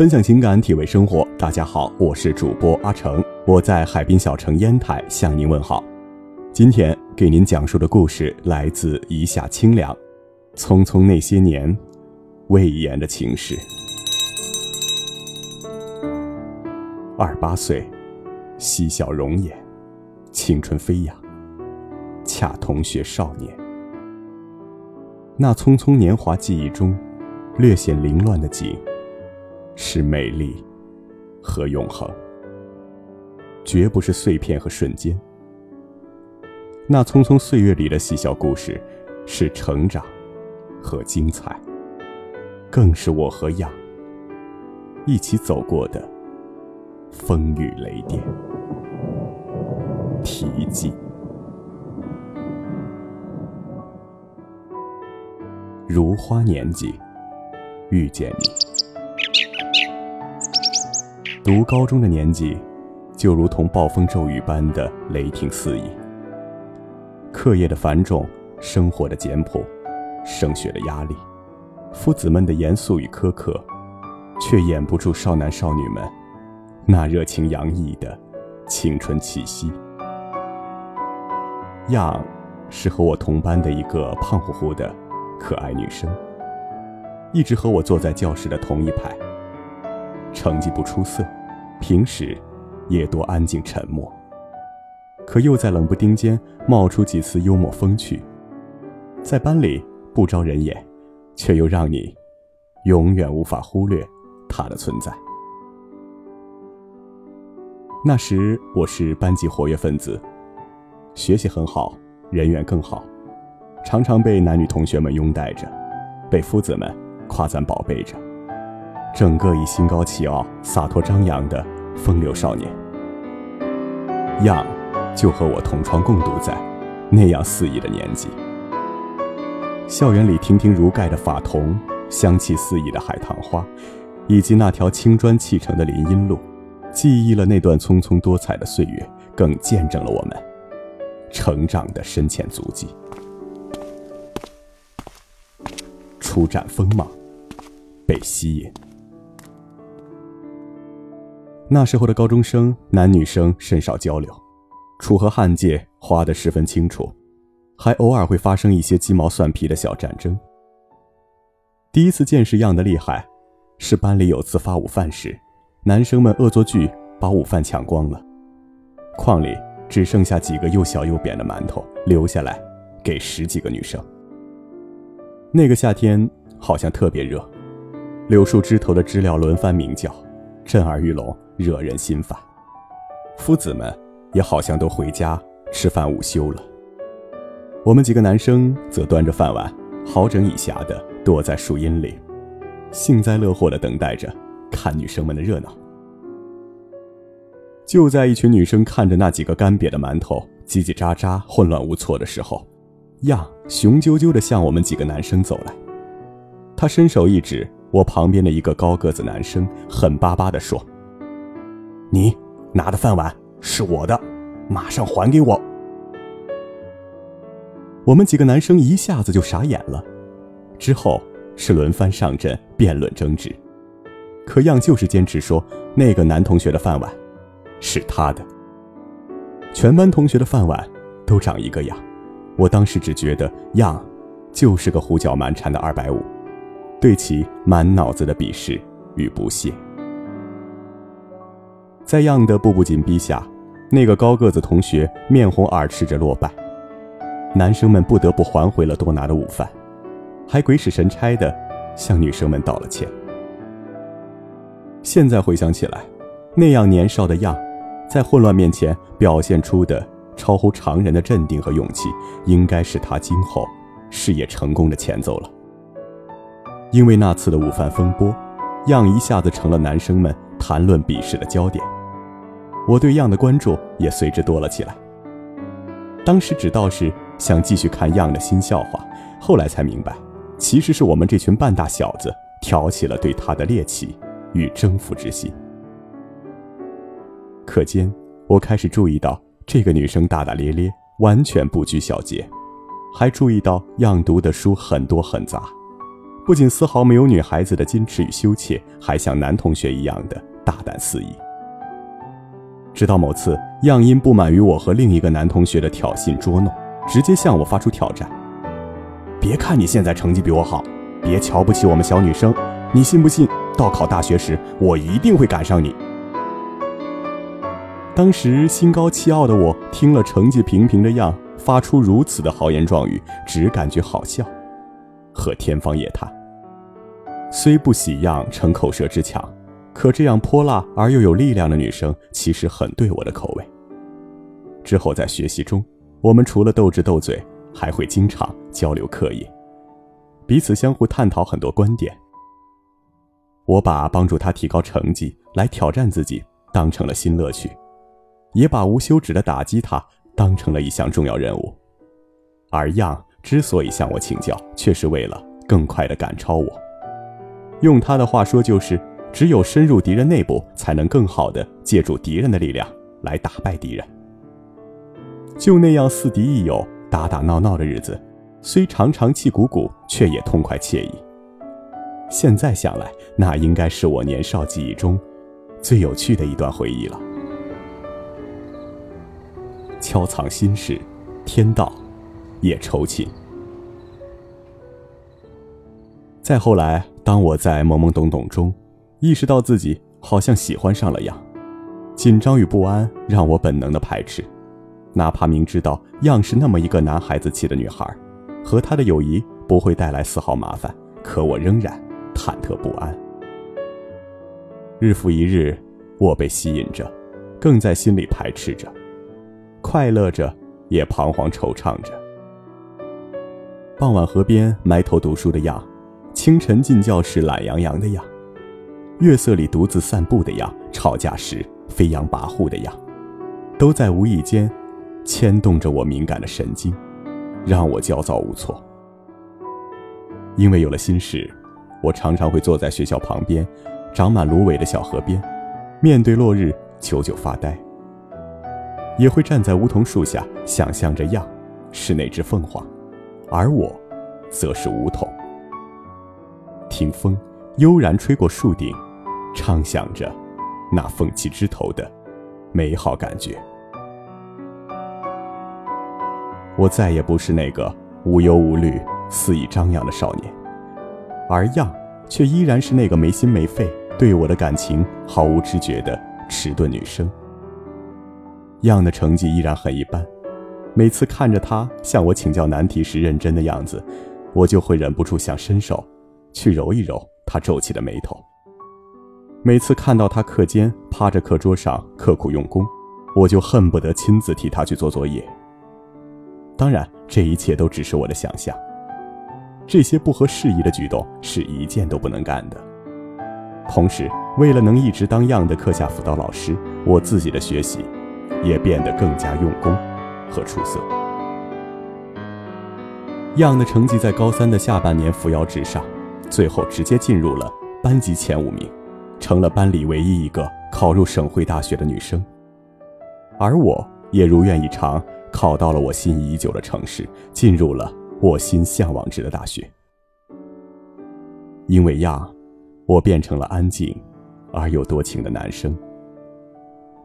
分享情感，体味生活。大家好，我是主播阿成，我在海滨小城烟台向您问好。今天给您讲述的故事来自《一下清凉》，匆匆那些年，魏延的情事。二八岁，嬉笑容颜，青春飞扬，恰同学少年。那匆匆年华记忆中，略显凌乱的景。是美丽和永恒，绝不是碎片和瞬间。那匆匆岁月里的细小故事，是成长和精彩，更是我和样一起走过的风雨雷电。题记：如花年纪，遇见你。读高中的年纪，就如同暴风骤雨般的雷霆四溢。课业的繁重，生活的简朴，升学的压力，夫子们的严肃与苛刻，却掩不住少男少女们那热情洋溢的青春气息。样，是和我同班的一个胖乎乎的可爱女生，一直和我坐在教室的同一排。成绩不出色，平时也多安静沉默。可又在冷不丁间冒出几次幽默风趣，在班里不招人眼，却又让你永远无法忽略他的存在。那时我是班级活跃分子，学习很好，人缘更好，常常被男女同学们拥戴着，被夫子们夸赞宝贝着。整个以心高气傲、洒脱张扬的风流少年，样就和我同窗共读在那样肆意的年纪。校园里亭亭如盖的法桐，香气四溢的海棠花，以及那条青砖砌成的林荫路，记忆了那段匆匆多彩的岁月，更见证了我们成长的深浅足迹。初展锋芒，被吸引。那时候的高中生，男女生甚少交流，楚河汉界划得十分清楚，还偶尔会发生一些鸡毛蒜皮的小战争。第一次见识样的厉害，是班里有次发午饭时，男生们恶作剧把午饭抢光了，筐里只剩下几个又小又扁的馒头，留下来给十几个女生。那个夏天好像特别热，柳树枝头的知了轮番鸣叫，震耳欲聋。惹人心烦，夫子们也好像都回家吃饭午休了。我们几个男生则端着饭碗，好整以暇的躲在树荫里，幸灾乐祸的等待着看女生们的热闹。就在一群女生看着那几个干瘪的馒头叽叽喳喳、混乱无措的时候，样雄赳赳的向我们几个男生走来。他伸手一指我旁边的一个高个子男生，狠巴巴的说。你拿的饭碗是我的，马上还给我！我们几个男生一下子就傻眼了。之后是轮番上阵辩论争执，可样就是坚持说那个男同学的饭碗是他的。全班同学的饭碗都长一个样，我当时只觉得样就是个胡搅蛮缠的二百五，对其满脑子的鄙视与不屑。在样的步步紧逼下，那个高个子同学面红耳赤着落败，男生们不得不还回了多拿的午饭，还鬼使神差的向女生们道了歉。现在回想起来，那样年少的样，在混乱面前表现出的超乎常人的镇定和勇气，应该是他今后事业成功的前奏了。因为那次的午饭风波，样一下子成了男生们谈论鄙视的焦点。我对样的关注也随之多了起来。当时只道是想继续看样的新笑话，后来才明白，其实是我们这群半大小子挑起了对他的猎奇与征服之心。课间，我开始注意到这个女生大大咧咧，完全不拘小节，还注意到样读的书很多很杂，不仅丝毫没有女孩子的矜持与羞怯，还像男同学一样的大胆肆意。直到某次，样因不满于我和另一个男同学的挑衅捉弄，直接向我发出挑战：“别看你现在成绩比我好，别瞧不起我们小女生，你信不信到考大学时，我一定会赶上你？”当时心高气傲的我，听了成绩平平的样发出如此的豪言壮语，只感觉好笑，和天方夜谭。虽不喜样逞口舌之强。可这样泼辣而又有力量的女生，其实很对我的口味。之后在学习中，我们除了斗智斗嘴，还会经常交流课业，彼此相互探讨很多观点。我把帮助她提高成绩来挑战自己当成了新乐趣，也把无休止的打击她当成了一项重要任务。而样之所以向我请教，却是为了更快地赶超我。用他的话说，就是。只有深入敌人内部，才能更好的借助敌人的力量来打败敌人。就那样似敌亦友、打打闹闹的日子，虽常常气鼓鼓，却也痛快惬意。现在想来，那应该是我年少记忆中最有趣的一段回忆了。悄藏心事，天道也抽情。再后来，当我在懵懵懂懂中。意识到自己好像喜欢上了样，紧张与不安让我本能的排斥，哪怕明知道样是那么一个男孩子气的女孩，和她的友谊不会带来丝毫麻烦，可我仍然忐忑不安。日复一日，我被吸引着，更在心里排斥着，快乐着，也彷徨惆怅着。傍晚河边埋头读书的样，清晨进教室懒洋洋的样。月色里独自散步的样，吵架时飞扬跋扈的样，都在无意间牵动着我敏感的神经，让我焦躁无措。因为有了心事，我常常会坐在学校旁边长满芦苇的小河边，面对落日久久发呆。也会站在梧桐树下，想象着样是那只凤凰，而我，则是梧桐。听风悠然吹过树顶。畅想着那凤栖枝头的美好感觉。我再也不是那个无忧无虑、肆意张扬的少年，而样却依然是那个没心没肺、对我的感情毫无知觉的迟钝女生。样的成绩依然很一般，每次看着她向我请教难题时认真的样子，我就会忍不住想伸手去揉一揉他皱起的眉头。每次看到他课间趴着课桌上刻苦用功，我就恨不得亲自替他去做作业。当然，这一切都只是我的想象。这些不合时宜的举动是一件都不能干的。同时，为了能一直当样的课下辅导老师，我自己的学习也变得更加用功和出色。样的成绩在高三的下半年扶摇直上，最后直接进入了班级前五名。成了班里唯一一个考入省会大学的女生，而我也如愿以偿，考到了我心仪已久的城市，进入了我心向往之的大学。因为样，我变成了安静而又多情的男生。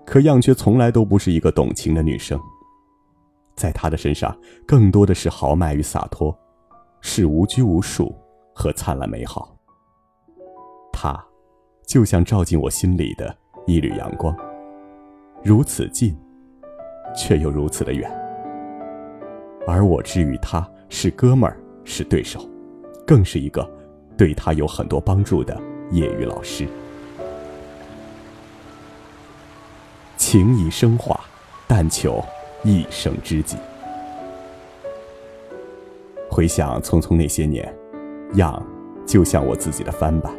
可样却从来都不是一个懂情的女生，在她的身上，更多的是豪迈与洒脱，是无拘无束和灿烂美好。他。就像照进我心里的一缕阳光，如此近，却又如此的远。而我之于他是哥们儿，是对手，更是一个对他有很多帮助的业余老师。情谊升华，但求一生知己。回想匆匆那些年，样就像我自己的翻版。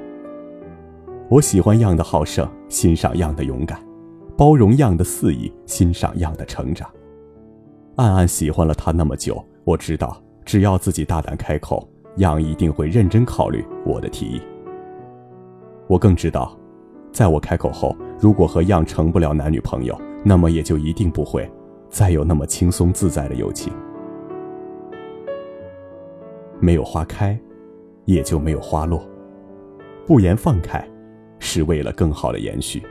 我喜欢样的好胜，欣赏样的勇敢，包容样的肆意，欣赏样的成长。暗暗喜欢了他那么久，我知道，只要自己大胆开口，样一定会认真考虑我的提议。我更知道，在我开口后，如果和样成不了男女朋友，那么也就一定不会再有那么轻松自在的友情。没有花开，也就没有花落。不言放开，是为了更好的延续。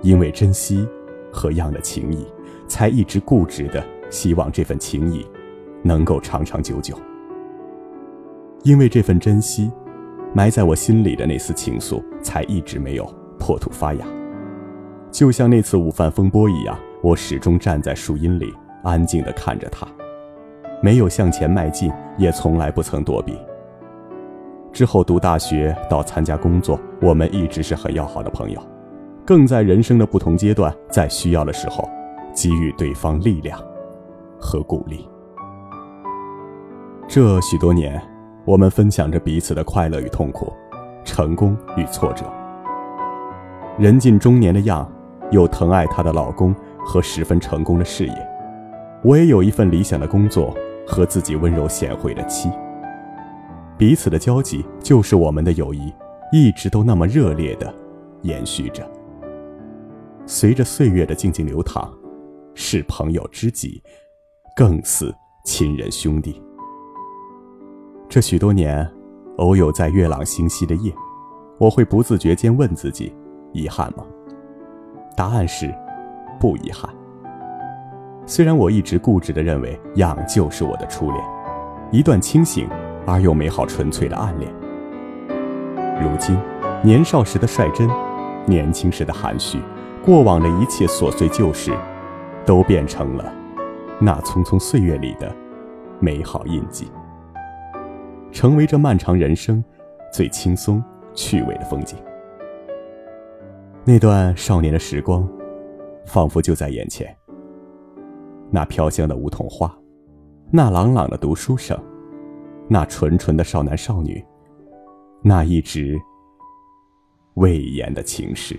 因为珍惜和样的情谊，才一直固执的希望这份情谊能够长长久久。因为这份珍惜，埋在我心里的那丝情愫，才一直没有破土发芽。就像那次午饭风波一样，我始终站在树荫里，安静地看着他，没有向前迈进，也从来不曾躲避。之后读大学到参加工作，我们一直是很要好的朋友，更在人生的不同阶段，在需要的时候，给予对方力量和鼓励。这许多年。我们分享着彼此的快乐与痛苦，成功与挫折。人近中年的样，有疼爱她的老公和十分成功的事业，我也有一份理想的工作和自己温柔贤惠的妻。彼此的交集，就是我们的友谊，一直都那么热烈的延续着。随着岁月的静静流淌，是朋友知己，更似亲人兄弟。这许多年，偶有在月朗星稀的夜，我会不自觉间问自己：遗憾吗？答案是，不遗憾。虽然我一直固执地认为样就是我的初恋，一段清醒而又美好纯粹的暗恋。如今，年少时的率真，年轻时的含蓄，过往的一切琐碎旧事，都变成了那匆匆岁月里的美好印记。成为这漫长人生最轻松趣味的风景。那段少年的时光，仿佛就在眼前。那飘香的梧桐花，那朗朗的读书声，那纯纯的少男少女，那一直未言的情事。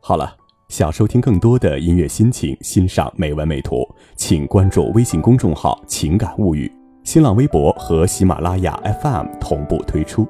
好了。想收听更多的音乐心情，欣赏美文美图，请关注微信公众号“情感物语”，新浪微博和喜马拉雅 FM 同步推出。